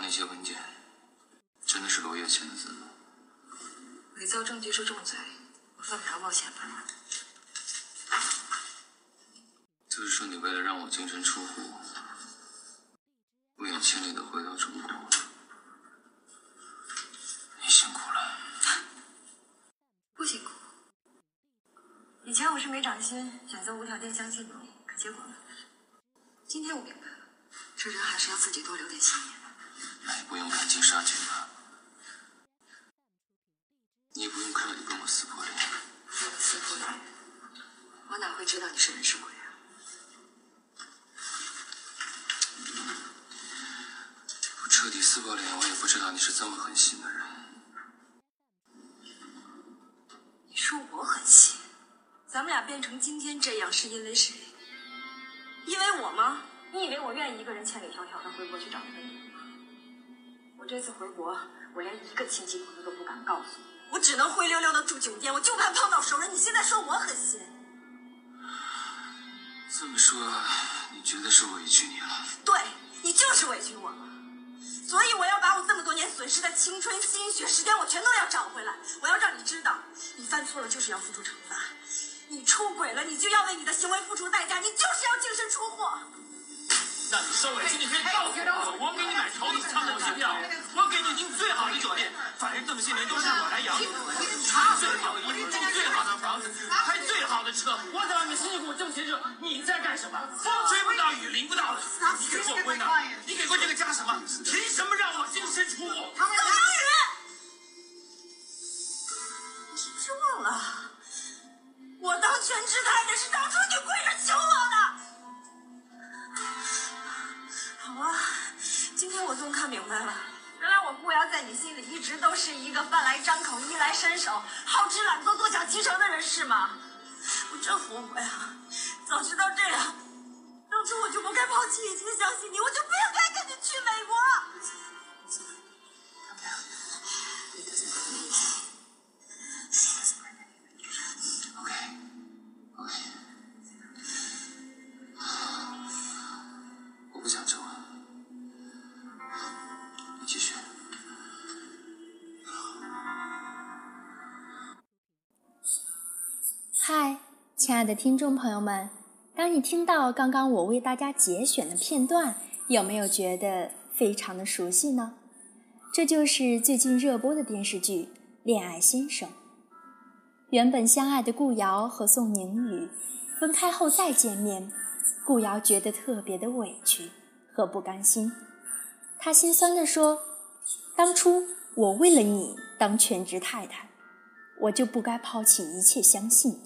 那些文件真的是罗月签的字吗？伪造证据是重罪，我犯不着冒险吧？就是说，你为了让我净身出户，不远千里的回到中国，你辛苦了。不辛苦。以前我是没长心，选择无条件相信你，可结果呢？今天我明白了，这人还是要自己多留点心眼。那也不用赶尽杀绝吧，你也不用刻意跟我撕破脸。撕破脸，我哪会知道你是人是鬼啊？不彻底撕破脸，我也不知道你是这么狠心的人。你说我狠心？咱们俩变成今天这样是因为谁？因为我吗？你以为我愿意一个人千里迢迢的回国去找那个女人吗？我这次回国，我连一个亲戚朋友都不敢告诉你，我只能灰溜溜的住酒店，我就怕碰到熟人。你现在说我狠心？这么说，你觉得是委屈你了？对你就是委屈我了，所以我要把我这么多年损失的青春、心血、时间，我全都要找回来。我要让你知道，你犯错了就是要付出惩罚，你出轨了，你就要为你的行为付出代价，你就是要净身出户。那你受委屈，你可以告诉我，我给你买头等舱的机票，我给你订最好的酒店，反正这么些年都是我来养你，穿最好的衣服，住最好的房子，开最好的车，我在外面辛辛苦苦挣钱时，你在干什么？风吹不到，雨淋不到的，你给过温暖，你给过这个家什么？凭什么让我净身出户？王宇，你是不是忘了，我当全职太太是当初你跪着求我天我终于看明白了，原来我顾瑶在你心里一直都是一个饭来张口、衣来伸手、好吃懒做、坐享其成的人，是吗？我真后悔啊！早知道这样，当初我就不该抛弃已经相信你，我就不应该跟你去美国。嗨，亲爱的听众朋友们，当你听到刚刚我为大家节选的片段，有没有觉得非常的熟悉呢？这就是最近热播的电视剧《恋爱先生》。原本相爱的顾瑶和宋宁宇分开后再见面，顾瑶觉得特别的委屈和不甘心。她心酸地说：“当初我为了你当全职太太，我就不该抛弃一切相信。”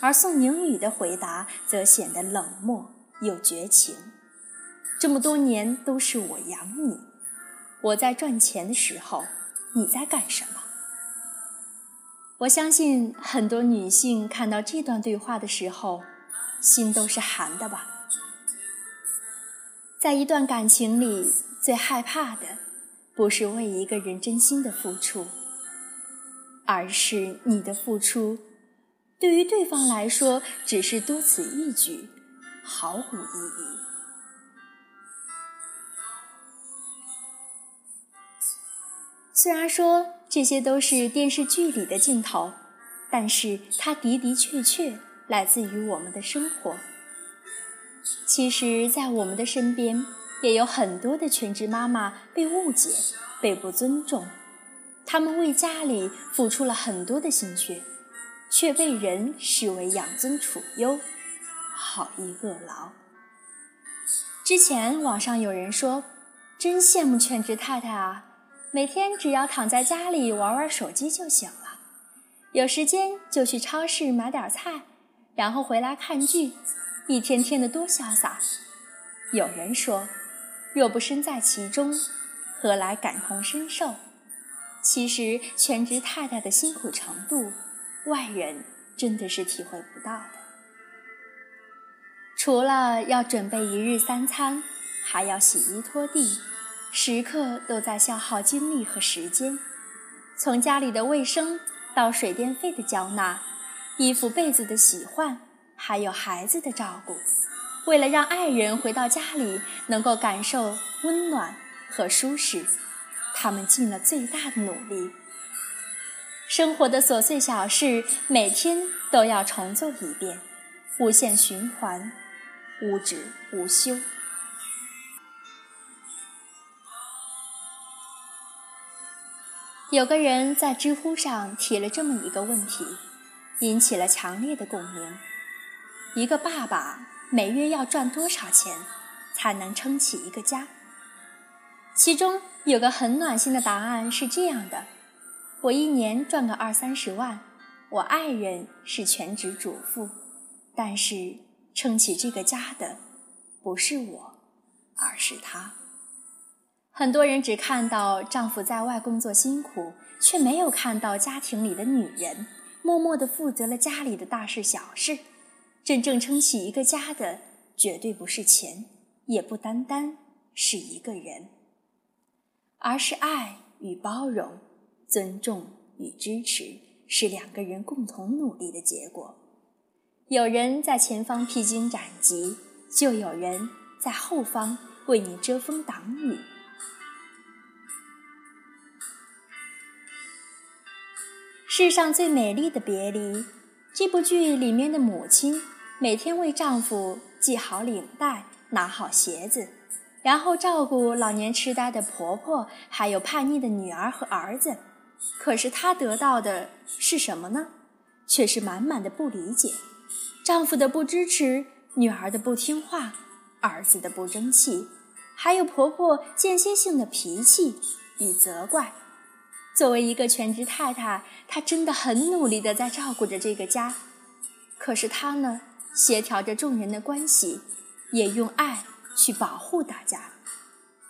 而宋宁宇的回答则显得冷漠又绝情。这么多年都是我养你，我在赚钱的时候，你在干什么？我相信很多女性看到这段对话的时候，心都是寒的吧。在一段感情里，最害怕的不是为一个人真心的付出，而是你的付出对于对方来说只是多此一举，毫无意义。虽然说这些都是电视剧里的镜头，但是它的的确确来自于我们的生活。其实，在我们的身边，也有很多的全职妈妈被误解、被不尊重，她们为家里付出了很多的心血，却被人视为养尊处优、好逸恶劳。之前网上有人说：“真羡慕全职太太啊！”每天只要躺在家里玩玩手机就行了，有时间就去超市买点菜，然后回来看剧，一天天的多潇洒。有人说，若不身在其中，何来感同身受？其实全职太太的辛苦程度，外人真的是体会不到的。除了要准备一日三餐，还要洗衣拖地。时刻都在消耗精力和时间，从家里的卫生到水电费的缴纳，衣服被子的洗换，还有孩子的照顾，为了让爱人回到家里能够感受温暖和舒适，他们尽了最大的努力。生活的琐碎小事，每天都要重做一遍，无限循环，无止无休。有个人在知乎上提了这么一个问题，引起了强烈的共鸣：一个爸爸每月要赚多少钱才能撑起一个家？其中有个很暖心的答案是这样的：我一年赚个二三十万，我爱人是全职主妇，但是撑起这个家的不是我，而是他。很多人只看到丈夫在外工作辛苦，却没有看到家庭里的女人默默地负责了家里的大事小事。真正撑起一个家的，绝对不是钱，也不单单是一个人，而是爱与包容、尊重与支持，是两个人共同努力的结果。有人在前方披荆斩棘，就有人在后方为你遮风挡雨。世上最美丽的别离，这部剧里面的母亲每天为丈夫系好领带、拿好鞋子，然后照顾老年痴呆的婆婆，还有叛逆的女儿和儿子。可是她得到的是什么呢？却是满满的不理解，丈夫的不支持，女儿的不听话，儿子的不争气，还有婆婆间歇性的脾气与责怪。作为一个全职太太，她真的很努力的在照顾着这个家。可是她呢，协调着众人的关系，也用爱去保护大家。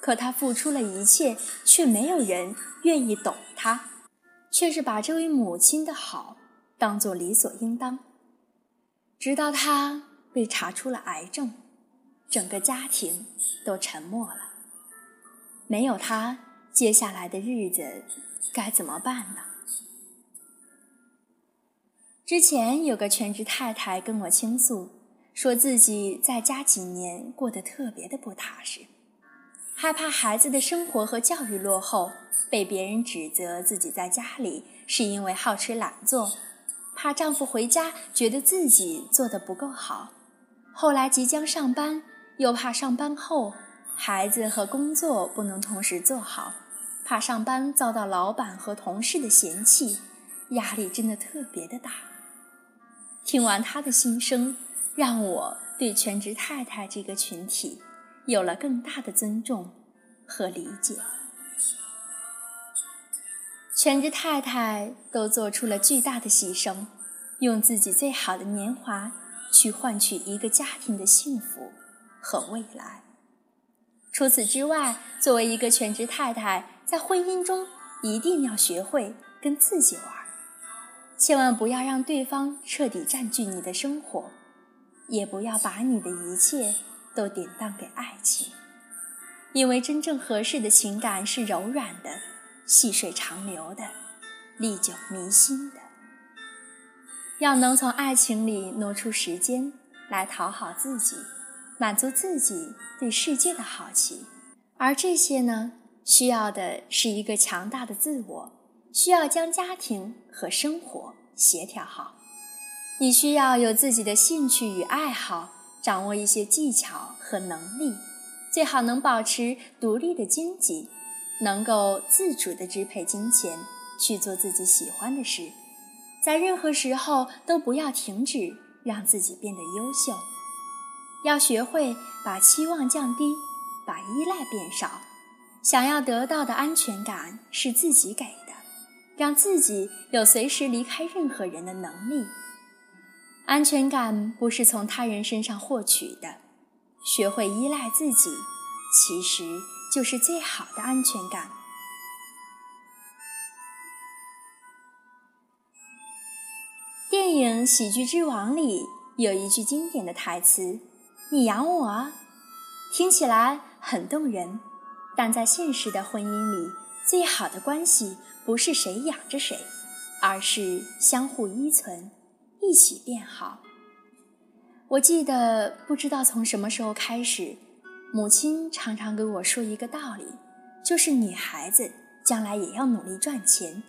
可她付出了一切，却没有人愿意懂她，却是把这位母亲的好当做理所应当。直到她被查出了癌症，整个家庭都沉默了。没有她，接下来的日子。该怎么办呢？之前有个全职太太跟我倾诉，说自己在家几年过得特别的不踏实，害怕孩子的生活和教育落后，被别人指责自己在家里是因为好吃懒做，怕丈夫回家觉得自己做的不够好，后来即将上班，又怕上班后孩子和工作不能同时做好。怕上班遭到老板和同事的嫌弃，压力真的特别的大。听完他的心声，让我对全职太太这个群体有了更大的尊重和理解。全职太太都做出了巨大的牺牲，用自己最好的年华去换取一个家庭的幸福和未来。除此之外，作为一个全职太太，在婚姻中，一定要学会跟自己玩，千万不要让对方彻底占据你的生活，也不要把你的一切都典当给爱情，因为真正合适的情感是柔软的、细水长流的、历久弥新的。要能从爱情里挪出时间来讨好自己，满足自己对世界的好奇，而这些呢？需要的是一个强大的自我，需要将家庭和生活协调好。你需要有自己的兴趣与爱好，掌握一些技巧和能力，最好能保持独立的经济，能够自主的支配金钱，去做自己喜欢的事，在任何时候都不要停止，让自己变得优秀。要学会把期望降低，把依赖变少。想要得到的安全感是自己给的，让自己有随时离开任何人的能力。安全感不是从他人身上获取的，学会依赖自己，其实就是最好的安全感。电影《喜剧之王》里有一句经典的台词：“你养我”，听起来很动人。但在现实的婚姻里，最好的关系不是谁养着谁，而是相互依存，一起变好。我记得，不知道从什么时候开始，母亲常常给我说一个道理，就是女孩子将来也要努力赚钱，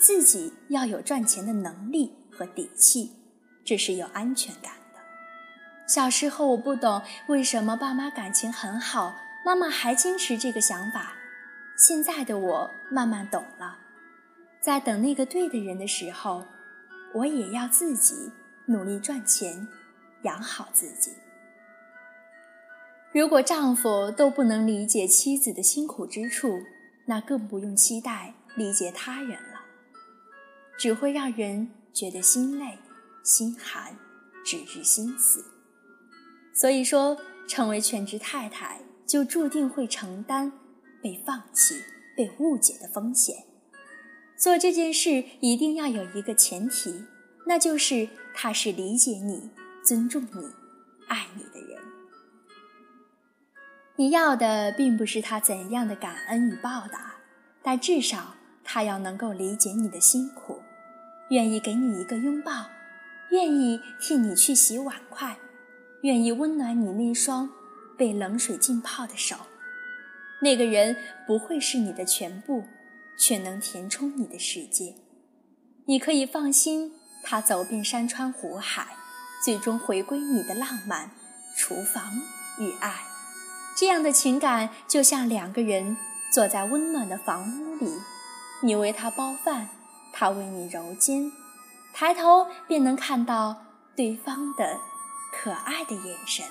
自己要有赚钱的能力和底气，这是有安全感的。小时候我不懂为什么爸妈感情很好，妈妈还坚持这个想法。现在的我慢慢懂了，在等那个对的人的时候，我也要自己努力赚钱。养好自己。如果丈夫都不能理解妻子的辛苦之处，那更不用期待理解他人了，只会让人觉得心累、心寒、直至心死。所以说，成为全职太太，就注定会承担被放弃、被误解的风险。做这件事一定要有一个前提，那就是他是理解你。尊重你、爱你的人，你要的并不是他怎样的感恩与报答，但至少他要能够理解你的辛苦，愿意给你一个拥抱，愿意替你去洗碗筷，愿意温暖你那双被冷水浸泡的手。那个人不会是你的全部，却能填充你的世界。你可以放心，他走遍山川湖海。最终回归你的浪漫、厨房与爱，这样的情感就像两个人坐在温暖的房屋里，你为他包饭，他为你揉肩，抬头便能看到对方的可爱的眼神。